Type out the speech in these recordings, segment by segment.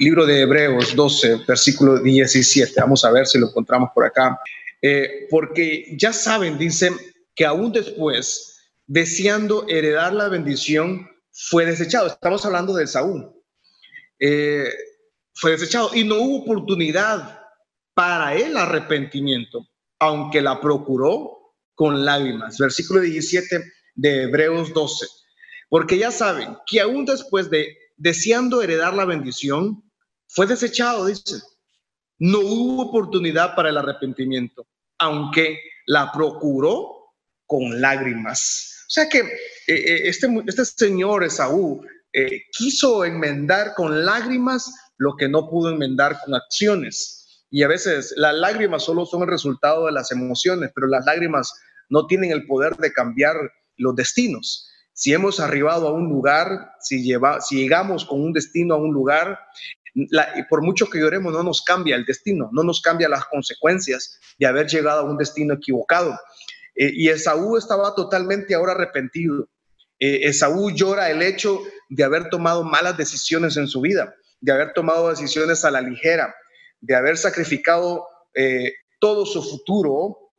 libro de Hebreos 12, versículo 17. Vamos a ver si lo encontramos por acá. Eh, porque ya saben, dicen que aún después, deseando heredar la bendición, fue desechado. Estamos hablando de Saúl. Eh, fue desechado y no hubo oportunidad para el arrepentimiento, aunque la procuró con lágrimas. Versículo 17 de Hebreos 12. Porque ya saben que aún después de deseando heredar la bendición, fue desechado, dice. No hubo oportunidad para el arrepentimiento, aunque la procuró con lágrimas. O sea que eh, eh, este, este señor Esaú eh, quiso enmendar con lágrimas lo que no pudo enmendar con acciones. Y a veces las lágrimas solo son el resultado de las emociones, pero las lágrimas no tienen el poder de cambiar los destinos. Si hemos arribado a un lugar, si, lleva, si llegamos con un destino a un lugar, por mucho que lloremos, no nos cambia el destino, no nos cambia las consecuencias de haber llegado a un destino equivocado. Eh, y Esaú estaba totalmente ahora arrepentido. Eh, Esaú llora el hecho de haber tomado malas decisiones en su vida, de haber tomado decisiones a la ligera, de haber sacrificado eh, todo su futuro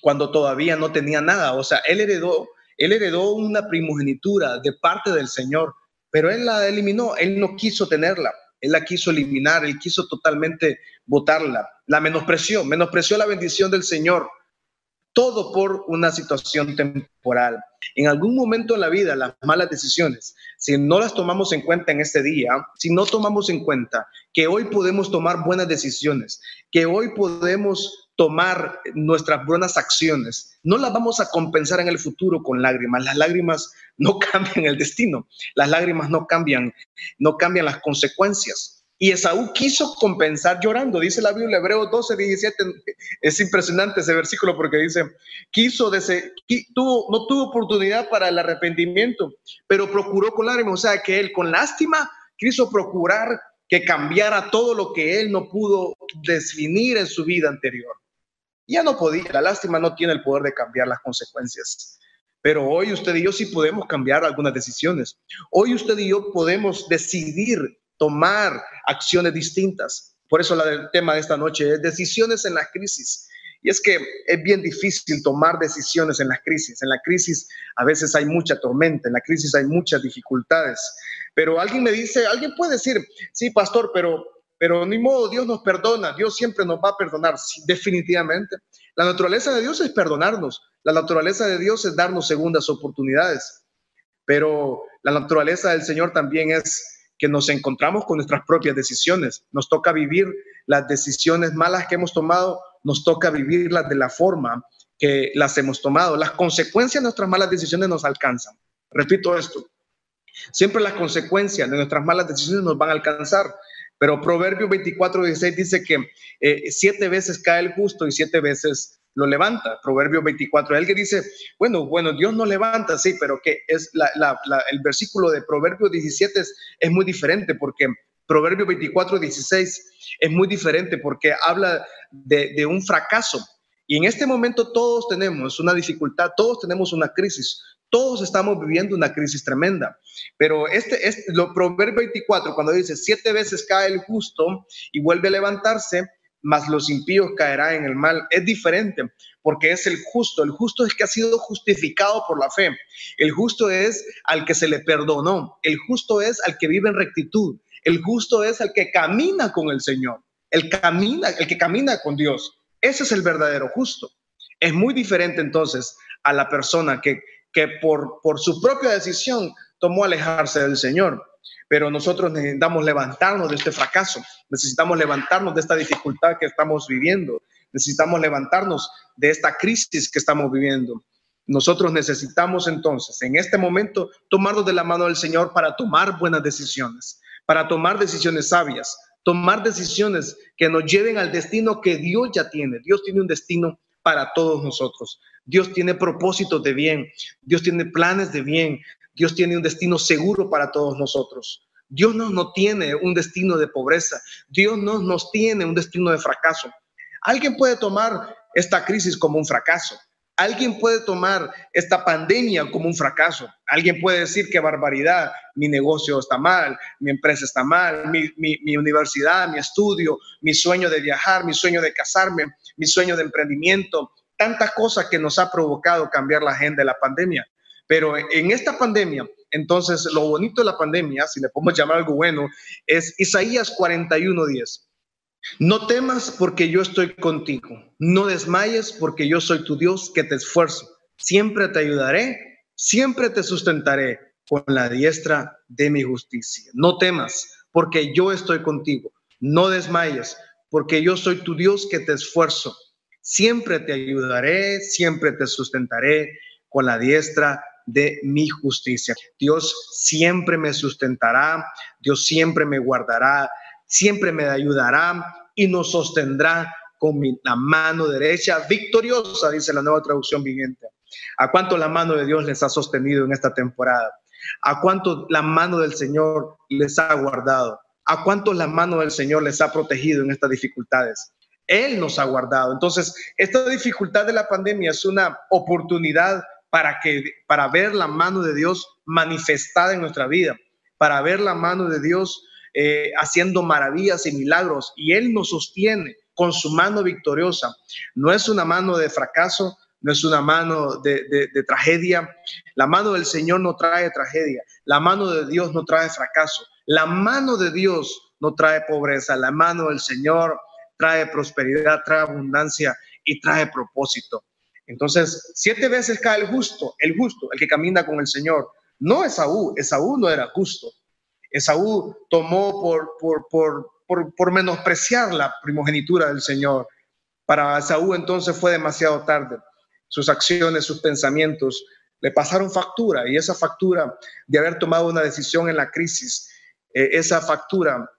cuando todavía no tenía nada. O sea, él heredó, él heredó una primogenitura de parte del Señor, pero él la eliminó, él no quiso tenerla. Él la quiso eliminar, él quiso totalmente botarla, la menospreció, menospreció la bendición del Señor, todo por una situación temporal. En algún momento en la vida, las malas decisiones, si no las tomamos en cuenta en este día, si no tomamos en cuenta que hoy podemos tomar buenas decisiones, que hoy podemos tomar nuestras buenas acciones, no las vamos a compensar en el futuro con lágrimas. Las lágrimas no cambian el destino, las lágrimas no cambian, no cambian las consecuencias. Y Esaú quiso compensar llorando, dice la Biblia, Hebreo 12, 17, es impresionante ese versículo porque dice, quiso, tuvo, no tuvo oportunidad para el arrepentimiento, pero procuró con lágrimas, o sea que él con lástima quiso procurar que cambiara todo lo que él no pudo definir en su vida anterior. Ya no podía, la lástima no tiene el poder de cambiar las consecuencias. Pero hoy usted y yo sí podemos cambiar algunas decisiones. Hoy usted y yo podemos decidir tomar acciones distintas. Por eso el tema de esta noche es decisiones en la crisis. Y es que es bien difícil tomar decisiones en la crisis. En la crisis a veces hay mucha tormenta, en la crisis hay muchas dificultades. Pero alguien me dice, alguien puede decir, sí, pastor, pero pero ni modo, Dios nos perdona, Dios siempre nos va a perdonar, definitivamente. La naturaleza de Dios es perdonarnos, la naturaleza de Dios es darnos segundas oportunidades, pero la naturaleza del Señor también es que nos encontramos con nuestras propias decisiones, nos toca vivir las decisiones malas que hemos tomado, nos toca vivirlas de la forma que las hemos tomado. Las consecuencias de nuestras malas decisiones nos alcanzan. Repito esto, siempre las consecuencias de nuestras malas decisiones nos van a alcanzar. Pero Proverbio 24, 16 dice que eh, siete veces cae el justo y siete veces lo levanta. Proverbio 24, el que dice, bueno, bueno, Dios no levanta, sí, pero que es el versículo de Proverbio 17 es, es muy diferente porque Proverbio 24, 16 es muy diferente porque habla de, de un fracaso. Y en este momento todos tenemos una dificultad, todos tenemos una crisis, todos estamos viviendo una crisis tremenda. Pero este, este lo Proverbio 24, cuando dice, siete veces cae el justo y vuelve a levantarse, mas los impíos caerán en el mal, es diferente, porque es el justo. El justo es que ha sido justificado por la fe. El justo es al que se le perdonó. El justo es al que vive en rectitud. El justo es al que camina con el Señor. El, camina, el que camina con Dios. Ese es el verdadero justo. Es muy diferente entonces a la persona que que por, por su propia decisión tomó alejarse del Señor. Pero nosotros necesitamos levantarnos de este fracaso, necesitamos levantarnos de esta dificultad que estamos viviendo, necesitamos levantarnos de esta crisis que estamos viviendo. Nosotros necesitamos entonces, en este momento, tomarnos de la mano del Señor para tomar buenas decisiones, para tomar decisiones sabias, tomar decisiones que nos lleven al destino que Dios ya tiene. Dios tiene un destino para todos nosotros. Dios tiene propósitos de bien, Dios tiene planes de bien, Dios tiene un destino seguro para todos nosotros. Dios no, no tiene un destino de pobreza, Dios no nos tiene un destino de fracaso. Alguien puede tomar esta crisis como un fracaso, Alguien puede tomar esta pandemia como un fracaso. Alguien puede decir que barbaridad, mi negocio está mal, mi empresa está mal, mi, mi, universidad, mi estudio, mi sueño de viajar, mi sueño de casarme, mi sueño de emprendimiento, tantas cosas que nos ha provocado cambiar la agenda de la pandemia. Pero en esta pandemia, entonces lo bonito de la pandemia, si le podemos llamar algo bueno, es Isaías 41:10. No temas porque yo estoy contigo. No desmayes porque yo soy tu Dios que te esfuerzo. Siempre te ayudaré, siempre te sustentaré con la diestra de mi justicia. No temas porque yo estoy contigo. No desmayes porque yo soy tu Dios que te esfuerzo. Siempre te ayudaré, siempre te sustentaré con la diestra de mi justicia. Dios siempre me sustentará, Dios siempre me guardará, siempre me ayudará y nos sostendrá con la mano derecha victoriosa, dice la nueva traducción vigente. ¿A cuánto la mano de Dios les ha sostenido en esta temporada? ¿A cuánto la mano del Señor les ha guardado? ¿A cuánto la mano del Señor les ha protegido en estas dificultades? Él nos ha guardado. Entonces, esta dificultad de la pandemia es una oportunidad para que para ver la mano de Dios manifestada en nuestra vida, para ver la mano de Dios eh, haciendo maravillas y milagros y Él nos sostiene con su mano victoriosa. No es una mano de fracaso, no es una mano de, tragedia. La mano del Señor no trae tragedia, la mano de Dios no trae fracaso, la mano de Dios no trae pobreza, la mano del Señor trae prosperidad, trae abundancia y trae propósito. Entonces, siete veces cae el justo, el justo, el que camina con el Señor. No Esaú, Esaú no era justo, Esaú tomó por, por, por, menospreciar la primogenitura del Señor. Para Esaú entonces fue demasiado tarde. Sus acciones, sus pensamientos le pasaron factura y esa factura de haber tomado una decisión en la crisis, eh, esa factura,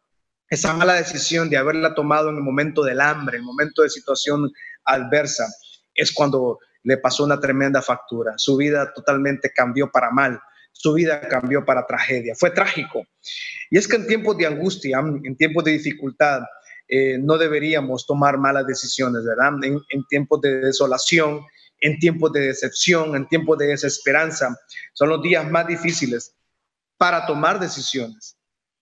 esa mala decisión de haberla tomado en el momento del hambre, en el momento de situación adversa, es cuando le pasó una tremenda factura. Su vida totalmente cambió para mal su vida cambió para tragedia. Fue trágico. Y es que en tiempos de angustia, en tiempos de dificultad, eh, no deberíamos tomar malas decisiones, ¿verdad? En, en, tiempos de desolación, en tiempos de decepción, en tiempos de desesperanza, son los días más difíciles para tomar decisiones.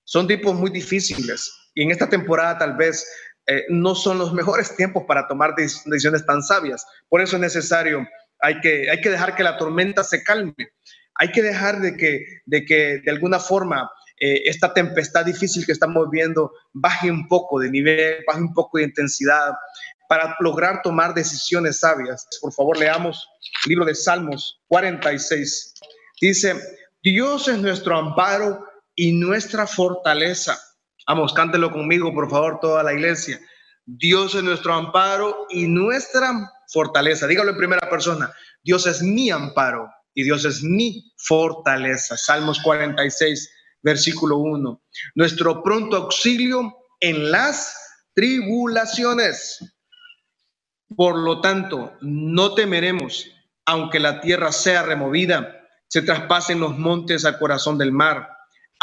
Son tiempos muy difíciles y en esta temporada tal vez eh, no son los mejores tiempos para tomar decisiones tan sabias. Por eso es necesario, hay que, hay que dejar que la tormenta se calme hay que dejar de que de, que de alguna forma eh, esta tempestad difícil que estamos viendo baje un poco de nivel, baje un poco de intensidad para lograr tomar decisiones sabias. Por favor, leamos el libro de Salmos 46. Dice, Dios es nuestro amparo y nuestra fortaleza. Vamos, cántelo conmigo, por favor, toda la iglesia. Dios es nuestro amparo y nuestra fortaleza. Dígalo en primera persona. Dios es mi amparo y Dios es mi fortaleza. Salmos 46, versículo 1. Nuestro pronto auxilio en las tribulaciones. Por lo tanto, no temeremos, aunque la tierra sea removida, se traspasen los montes al corazón del mar,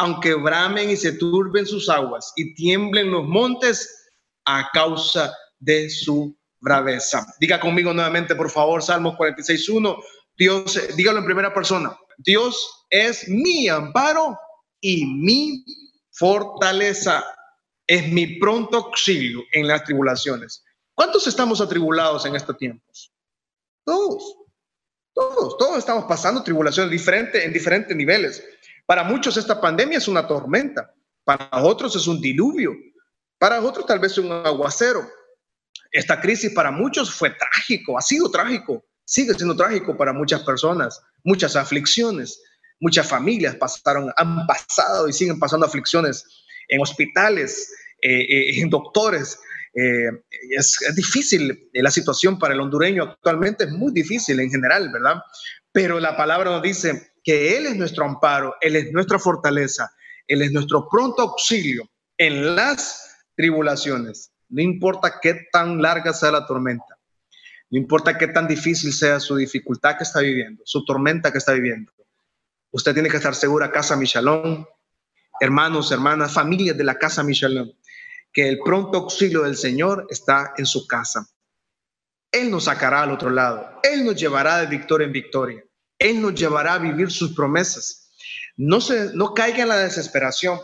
aunque bramen y se turben sus aguas y tiemblen los montes a causa de su braveza. Diga conmigo nuevamente, por favor, Salmos 46, 1. Dios, dígalo en primera persona, Dios es mi amparo y mi fortaleza, es mi pronto auxilio en las tribulaciones. ¿Cuántos estamos atribulados en estos tiempos? Todos, todos, todos estamos pasando tribulaciones diferentes en diferentes niveles. Para muchos esta pandemia es una tormenta, para otros es un diluvio, para otros tal vez un aguacero. Esta crisis para muchos fue trágico, ha sido trágico sigue siendo trágico para muchas personas, muchas aflicciones, muchas familias pasaron, han pasado y siguen pasando aflicciones en hospitales, eh, eh, en doctores. Eh, es, es, difícil la situación para el hondureño actualmente, es muy difícil en general, ¿verdad? Pero la palabra nos dice que Él es nuestro amparo, Él es nuestra fortaleza, Él es nuestro pronto auxilio en las tribulaciones. No importa qué tan larga sea la tormenta, no importa qué tan difícil sea su dificultad que está viviendo, su tormenta que está viviendo. Usted tiene que estar segura, Casa Michalón, hermanos, hermanas, familias de la Casa Michalón, que el pronto auxilio del Señor está en su casa. Él nos sacará al otro lado. Él nos llevará de victoria en victoria. Él nos llevará a vivir sus promesas. No, se, no caiga en la desesperación,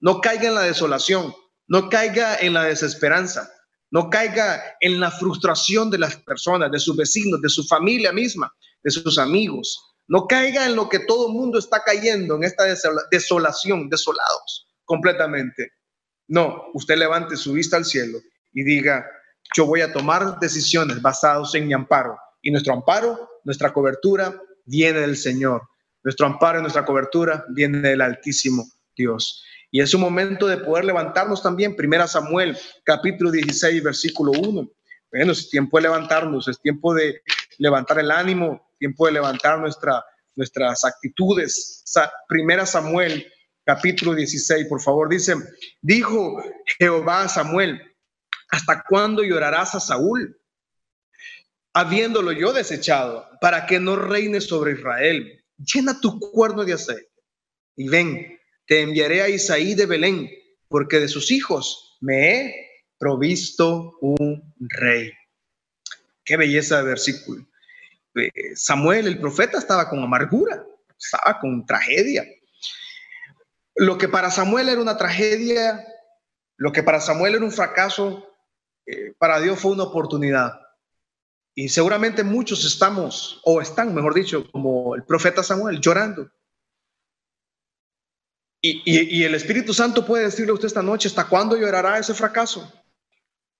no caiga en la desolación, no caiga en la desesperanza, no caiga en la frustración de las personas, de sus vecinos, de su familia misma, de sus amigos. No caiga en lo que todo el mundo está cayendo, en esta desolación, desolados completamente. No, usted levante su vista al cielo y diga, yo voy a tomar decisiones basadas en mi amparo. Y nuestro amparo, nuestra cobertura, viene del Señor. Nuestro amparo y nuestra cobertura viene del Altísimo Dios. Y es un momento de poder levantarnos también. Primera Samuel, capítulo 16, versículo 1. Bueno, es tiempo de levantarnos, es tiempo de levantar el ánimo, tiempo de levantar nuestra, nuestras actitudes. Primera Samuel, capítulo 16, por favor, dice, dijo Jehová a Samuel, ¿hasta cuándo llorarás a Saúl? Habiéndolo yo desechado, para que no reine sobre Israel. Llena tu cuerno de aceite y ven, te enviaré a Isaí de Belén, porque de sus hijos me he provisto un rey. Qué belleza de versículo. Eh, Samuel, el profeta, estaba con amargura, estaba con tragedia. Lo que para Samuel era una tragedia, lo que para Samuel era un fracaso, eh, para Dios fue una oportunidad. Y seguramente muchos estamos, o están, mejor dicho, como el profeta Samuel, llorando. Y, y, el Espíritu Santo puede decirle a usted esta noche, ¿hasta cuándo llorará ese fracaso?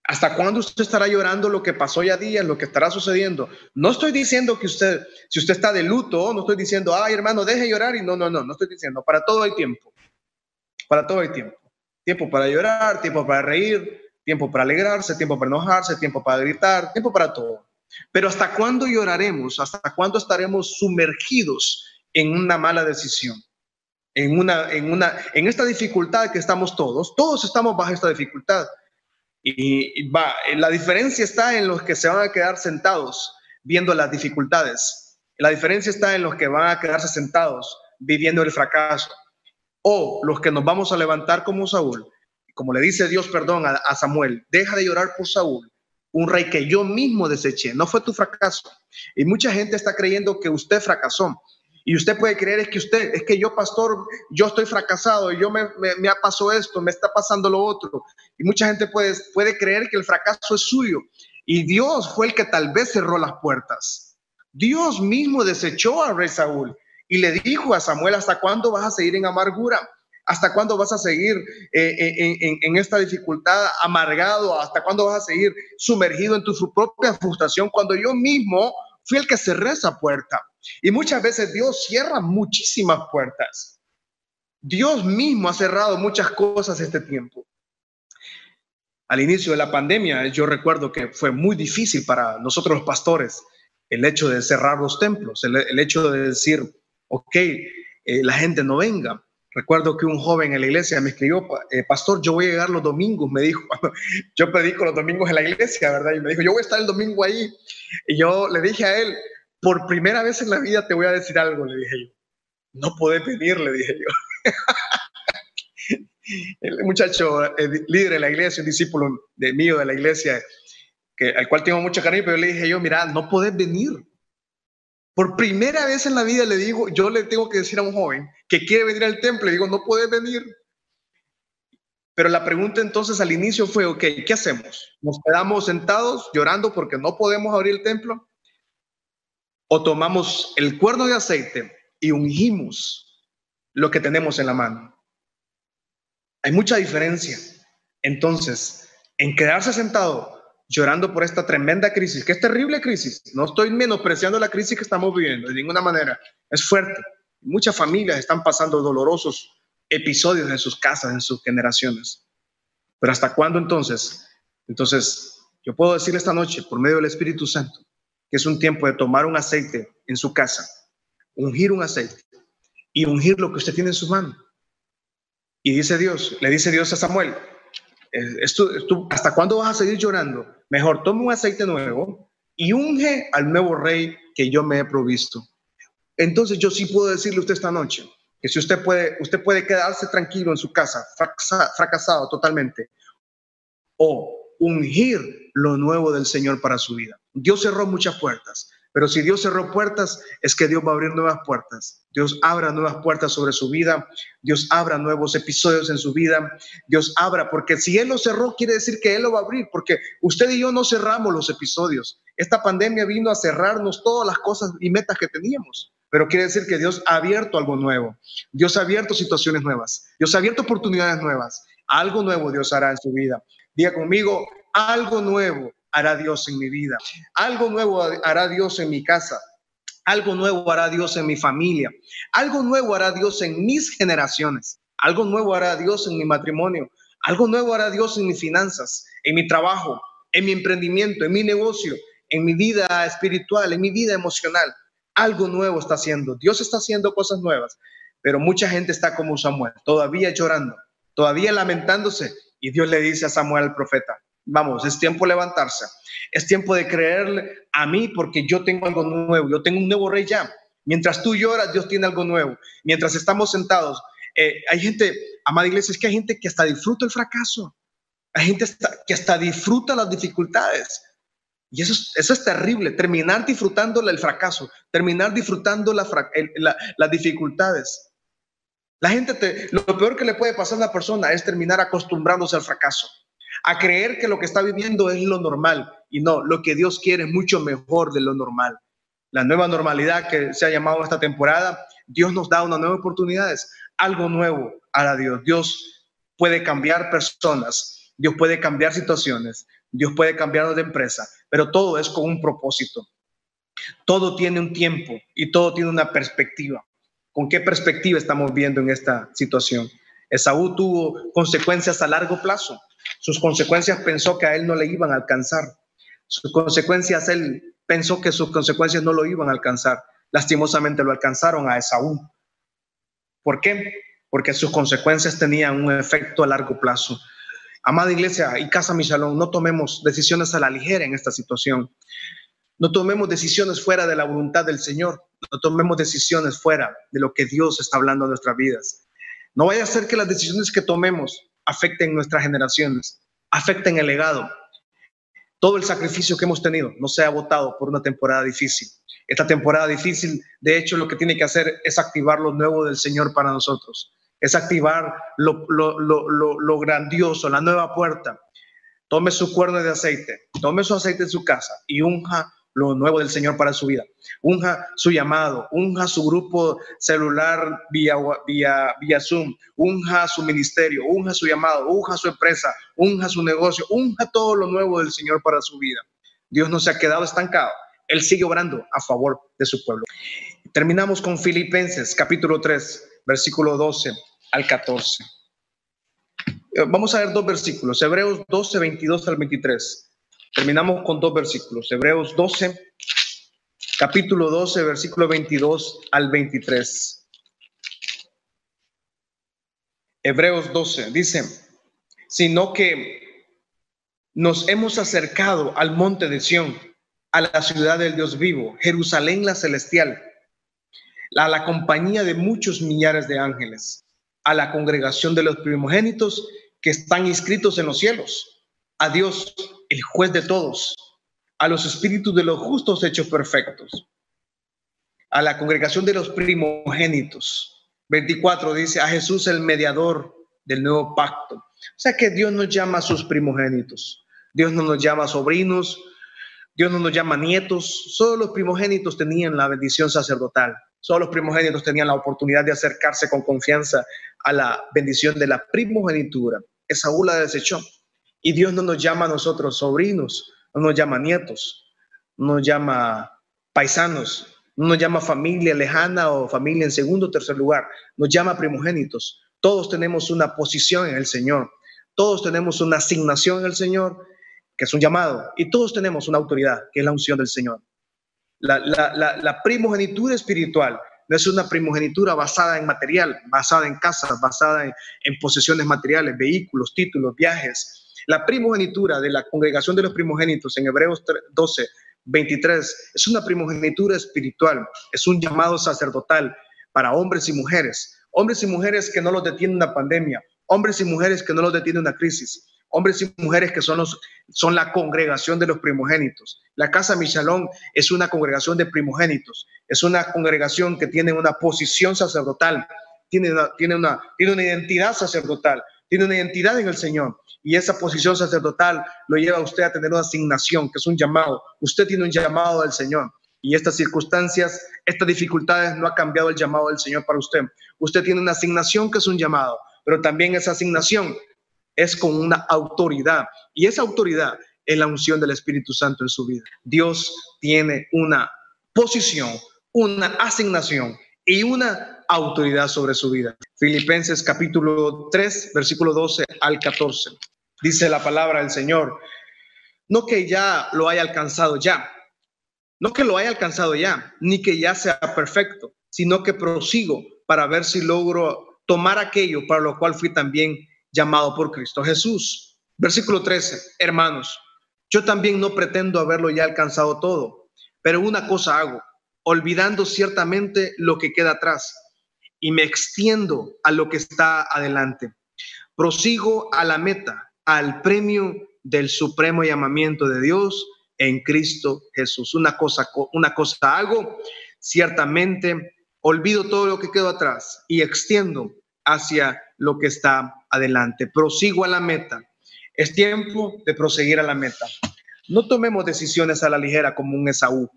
¿Hasta cuándo usted estará llorando lo que pasó ya día, lo que estará sucediendo? No estoy diciendo que usted, si usted está de luto, no estoy diciendo, ay hermano, deje llorar y no, no, no, no estoy diciendo, para todo hay tiempo. Para todo hay tiempo. Tiempo para llorar, tiempo para reír, tiempo para alegrarse, tiempo para enojarse, tiempo para gritar, tiempo para todo. Pero ¿hasta cuándo lloraremos? ¿Hasta cuándo estaremos sumergidos en una mala decisión? En, una, en, una, en esta dificultad que estamos todos, todos estamos bajo esta dificultad. Y, va, la diferencia está en los que se van a quedar sentados viendo las dificultades. La diferencia está en los que van a quedarse sentados viviendo el fracaso o los que nos vamos a levantar como Saúl, como le dice Dios, perdón, a, Samuel, deja de llorar por Saúl, un rey que yo mismo deseché, no fue tu fracaso. Y mucha gente está creyendo que usted fracasó. Y usted puede creer es que usted, es que yo, pastor, yo estoy fracasado, yo me, me, ha pasado esto, me está pasando lo otro. Y mucha gente puede, puede creer que el fracaso es suyo. Y Dios fue el que tal vez cerró las puertas. Dios mismo desechó al rey Saúl y le dijo a Samuel, ¿hasta cuándo vas a seguir en amargura? ¿Hasta cuándo vas a seguir eh, eh, en, esta dificultad amargado? ¿Hasta cuándo vas a seguir sumergido en tu propia frustración cuando yo mismo fui el que cerré esa puerta? Y muchas veces Dios cierra muchísimas puertas. Dios mismo ha cerrado muchas cosas este tiempo. Al inicio de la pandemia, yo recuerdo que fue muy difícil para nosotros los pastores el hecho de cerrar los templos, el hecho de decir, ok, eh, la gente no venga. Recuerdo que un joven en la iglesia me escribió, eh, pastor, yo voy a llegar los domingos, me dijo, yo predico los domingos en la iglesia, ¿verdad? Y me dijo, yo voy a estar el domingo ahí. Y yo le dije a él, por primera vez en la vida te voy a decir algo, le dije yo. No podés venir, le dije yo. el muchacho líder de la iglesia, un discípulo de mío de la iglesia, que, al cual tengo mucho cariño, pero le dije yo, mira, no podés venir. Por primera vez en la vida le digo, yo le tengo que decir a un joven que quiere venir al templo, le digo, no puede venir. Pero la pregunta entonces al inicio fue, ok, ¿qué hacemos? ¿Nos quedamos sentados llorando porque no podemos abrir el templo? ¿O tomamos el cuerno de aceite y ungimos lo que tenemos en la mano? Hay mucha diferencia. Entonces, en quedarse sentado llorando por esta tremenda crisis, que es terrible crisis. No estoy menospreciando la crisis que estamos viviendo de ninguna manera. Es fuerte. Muchas familias están pasando dolorosos episodios en sus casas, en sus generaciones. Pero ¿hasta cuándo entonces? Entonces, yo puedo decir esta noche, por medio del Espíritu Santo, que es un tiempo de tomar un aceite en su casa, ungir un aceite y ungir lo que usted tiene en su mano. Y dice Dios, le dice Dios a Samuel, ¿hasta cuándo vas a seguir llorando? Mejor toma un aceite nuevo y unge al nuevo rey que yo me he provisto. Entonces yo sí puedo decirle a usted esta noche que si usted puede, usted puede quedarse tranquilo en su casa, fracasado totalmente, o ungir lo nuevo del Señor para su vida. Dios cerró muchas puertas, pero si Dios cerró puertas, es que Dios va a abrir nuevas puertas. Dios abra nuevas puertas sobre su vida. Dios abra nuevos episodios en su vida. Dios abra, porque si Él lo cerró, quiere decir que Él lo va a abrir, porque usted y yo no cerramos los episodios. Esta pandemia vino a cerrarnos todas las cosas y metas que teníamos. Pero quiere decir que Dios ha abierto algo nuevo. Dios ha abierto situaciones nuevas. Dios ha abierto oportunidades nuevas. Algo nuevo Dios hará en su vida. Diga conmigo, algo nuevo hará Dios en mi vida. Algo nuevo hará Dios en mi casa. Algo nuevo hará Dios en mi familia. Algo nuevo hará Dios en mis generaciones. Algo nuevo hará Dios en mi matrimonio. Algo nuevo hará Dios en mis finanzas, en mi trabajo, en mi emprendimiento, en mi negocio, en mi vida espiritual, en mi vida emocional. Algo nuevo está haciendo. Dios está haciendo cosas nuevas, pero mucha gente está como Samuel, todavía llorando, todavía lamentándose. Y Dios le dice a Samuel, el profeta, Vamos, es tiempo de levantarse. Es tiempo de creerle a mí porque yo tengo algo nuevo. Yo tengo un nuevo rey ya. Mientras tú lloras, Dios tiene algo nuevo. Mientras estamos sentados, eh, hay gente, amada iglesia, es que hay gente que hasta disfruta el fracaso. Hay gente que hasta disfruta las dificultades. Y eso es, terrible, terminar disfrutando el fracaso, terminar disfrutando las dificultades. La gente, te, lo peor que le puede pasar a una persona es terminar acostumbrándose al fracaso a creer que lo que está viviendo es lo normal y no, lo que Dios quiere es mucho mejor de lo normal. La nueva normalidad que se ha llamado esta temporada, Dios nos da una nueva oportunidades, algo nuevo hará Dios. Dios puede cambiar personas, Dios puede cambiar situaciones, Dios puede cambiar de empresa, pero todo es con un propósito. Todo tiene un tiempo y todo tiene una perspectiva. ¿Con qué perspectiva estamos viendo en esta situación? Esaú tuvo consecuencias a largo plazo. Sus consecuencias pensó que a él no le iban a alcanzar. Sus consecuencias, él pensó que sus consecuencias no lo iban a alcanzar. Lastimosamente lo alcanzaron a Esaú. ¿Por qué? Porque sus consecuencias tenían un efecto a largo plazo. Amada iglesia y casa Michalón, no tomemos decisiones a la ligera en esta situación. No tomemos decisiones fuera de la voluntad del Señor. No tomemos decisiones fuera de lo que Dios está hablando en nuestras vidas. No vaya a ser que las decisiones que tomemos afecten nuestras generaciones, afecten el legado. Todo el sacrificio que hemos tenido no se ha votado por una temporada difícil. Esta temporada difícil, de hecho, lo que tiene que hacer es activar lo nuevo del Señor para nosotros. Es activar lo, lo grandioso, la nueva puerta. Tome su cuerno de aceite, tome su aceite en su casa y unja lo nuevo del Señor para su vida. Unja su llamado, unja su grupo celular vía, vía, vía Zoom, unja su ministerio, unja su llamado, unja su empresa, unja su negocio, unja todo lo nuevo del Señor para su vida. Dios no se ha quedado estancado. Él sigue obrando a favor de su pueblo. Terminamos con Filipenses capítulo 3, versículo 12 al 14. Eh, vamos a ver dos versículos, Hebreos 12, 22 al 23. Terminamos con dos versículos. Hebreos 12, capítulo 12, versículo 22 al 23. Hebreos 12 dice, sino que nos hemos acercado al monte de Sión, a la ciudad del Dios vivo, Jerusalén la celestial, a la compañía de muchos millares de ángeles, a la congregación de los primogénitos que están inscritos en los cielos, a Dios el juez de todos, a los espíritus de los justos hechos perfectos, a la congregación de los primogénitos. 24 dice, a Jesús el mediador del nuevo pacto. O sea que Dios nos llama a sus primogénitos. Dios no nos llama sobrinos, Dios no nos llama nietos. Solo los primogénitos tenían la bendición sacerdotal. Solo los primogénitos tenían la oportunidad de acercarse con confianza a la bendición de la primogenitura. Esaú la desechó. Y Dios no nos llama a nosotros sobrinos, no nos llama nietos, no nos llama paisanos, no nos llama familia lejana o familia en segundo o tercer lugar, nos llama primogénitos. Todos tenemos una posición en el Señor, todos tenemos una asignación en el Señor, que es un llamado, y todos tenemos una autoridad, que es la unción del Señor. La, primogenitura espiritual no es una primogenitura basada en material, basada en casas, basada en, en posesiones materiales, vehículos, títulos, viajes, la primogenitura de la congregación de los primogénitos en Hebreos 12, 23 es una primogenitura espiritual, es un llamado sacerdotal para hombres y mujeres, hombres y mujeres que no los detiene una pandemia, hombres y mujeres que no los detiene una crisis, hombres y mujeres que son, los, son la congregación de los primogénitos. La casa Michalón es una congregación de primogénitos, es una congregación que tiene una posición sacerdotal, tiene tiene una, tiene una identidad sacerdotal, tiene una identidad en el Señor. Y esa posición sacerdotal lo lleva usted a tener una asignación, que es un llamado. Usted tiene un llamado del Señor. Y estas circunstancias, estas dificultades no ha cambiado el llamado del Señor para usted. Usted tiene una asignación que es un llamado, pero también esa asignación es con una autoridad. Y esa autoridad es la unción del Espíritu Santo en su vida. Dios tiene una posición, una asignación y una autoridad sobre su vida. Filipenses capítulo 3, versículo 12 al 14. Dice la palabra del Señor, no que ya lo haya alcanzado ya, no que lo haya alcanzado ya, ni que ya sea perfecto, sino que prosigo para ver si logro tomar aquello para lo cual fui también llamado por Cristo Jesús. Versículo 13, hermanos, yo también no pretendo haberlo ya alcanzado todo, pero una cosa hago, olvidando ciertamente lo que queda atrás y me extiendo a lo que está adelante. Prosigo a la meta, al premio del supremo llamamiento de Dios en Cristo Jesús. Una cosa, una cosa hago, ciertamente olvido todo lo que quedó atrás y extiendo hacia lo que está adelante. Prosigo a la meta. Es tiempo de proseguir a la meta. No tomemos decisiones a la ligera como un Esaú.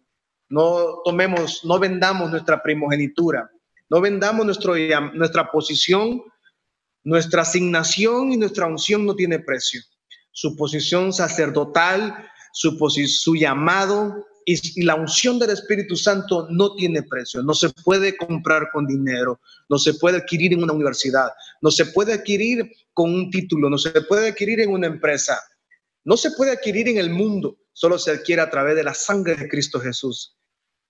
No tomemos, no vendamos nuestra primogenitura. No vendamos nuestro, nuestra posición, nuestra asignación y nuestra unción no tiene precio. Su posición sacerdotal su, llamado y, la unción del Espíritu Santo no tiene precio, no se puede comprar con dinero, no se puede adquirir en una universidad, no se puede adquirir con un título, no se puede adquirir en una empresa, no se puede adquirir en el mundo, solo se adquiere a través de la sangre de Cristo Jesús.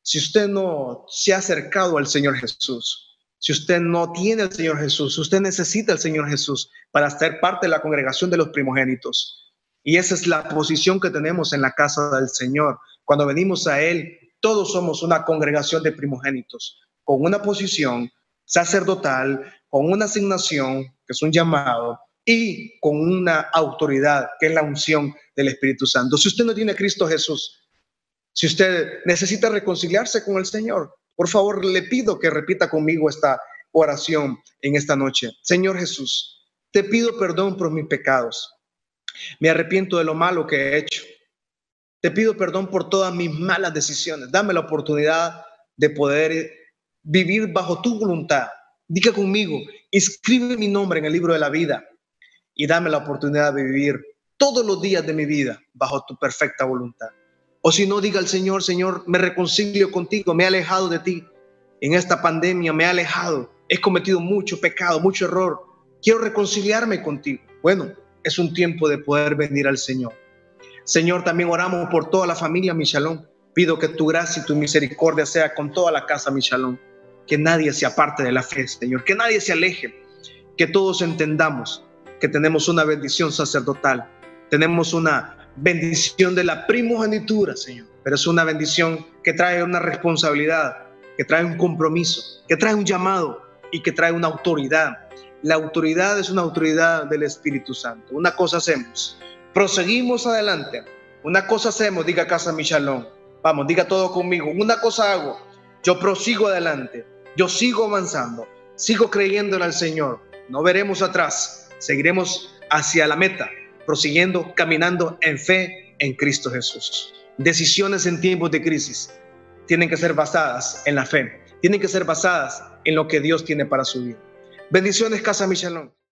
Si usted no se ha acercado al Señor Jesús, si usted no tiene al Señor Jesús, usted necesita al Señor Jesús para ser parte de la congregación de los primogénitos. Y esa es la posición que tenemos en la casa del Señor. Cuando venimos a Él, todos somos una congregación de primogénitos, con una posición sacerdotal, con una asignación, que es un llamado, y con una autoridad, que es la unción del Espíritu Santo. Si usted no tiene a Cristo Jesús, si usted necesita reconciliarse con el Señor, por favor le pido que repita conmigo esta oración en esta noche. Señor Jesús, te pido perdón por mis pecados. Me arrepiento de lo malo que he hecho. Te pido perdón por todas mis malas decisiones. Dame la oportunidad de poder vivir bajo tu voluntad. Diga conmigo, escribe mi nombre en el libro de la vida y dame la oportunidad de vivir todos los días de mi vida bajo tu perfecta voluntad. O si no, diga al Señor, Señor, me reconcilio contigo, me he alejado de ti. En esta pandemia me he alejado, he cometido mucho pecado, mucho error. Quiero reconciliarme contigo. Bueno, es un tiempo de poder venir al Señor. Señor, también oramos por toda la familia Michalón. Pido que tu gracia y tu misericordia sea con toda la casa Michalón. Que nadie se aparte de la fe, Señor. Que nadie se aleje. Que todos entendamos que tenemos una bendición sacerdotal. Tenemos una bendición de la primogenitura, Señor. Pero es una bendición que trae una responsabilidad, que trae un compromiso, que trae un llamado y que trae una autoridad la autoridad es una autoridad del Espíritu Santo. Una cosa hacemos, proseguimos adelante. Una cosa hacemos, diga Casa Michalón. Vamos, diga todo conmigo. Una cosa hago, yo prosigo adelante. Yo sigo avanzando. Sigo creyendo en el Señor. No veremos atrás. Seguiremos hacia la meta, prosiguiendo, caminando en fe en Cristo Jesús. Decisiones en tiempos de crisis tienen que ser basadas en la fe. Tienen que ser basadas en lo que Dios tiene para su vida. Bendiciones, Casa Michelón.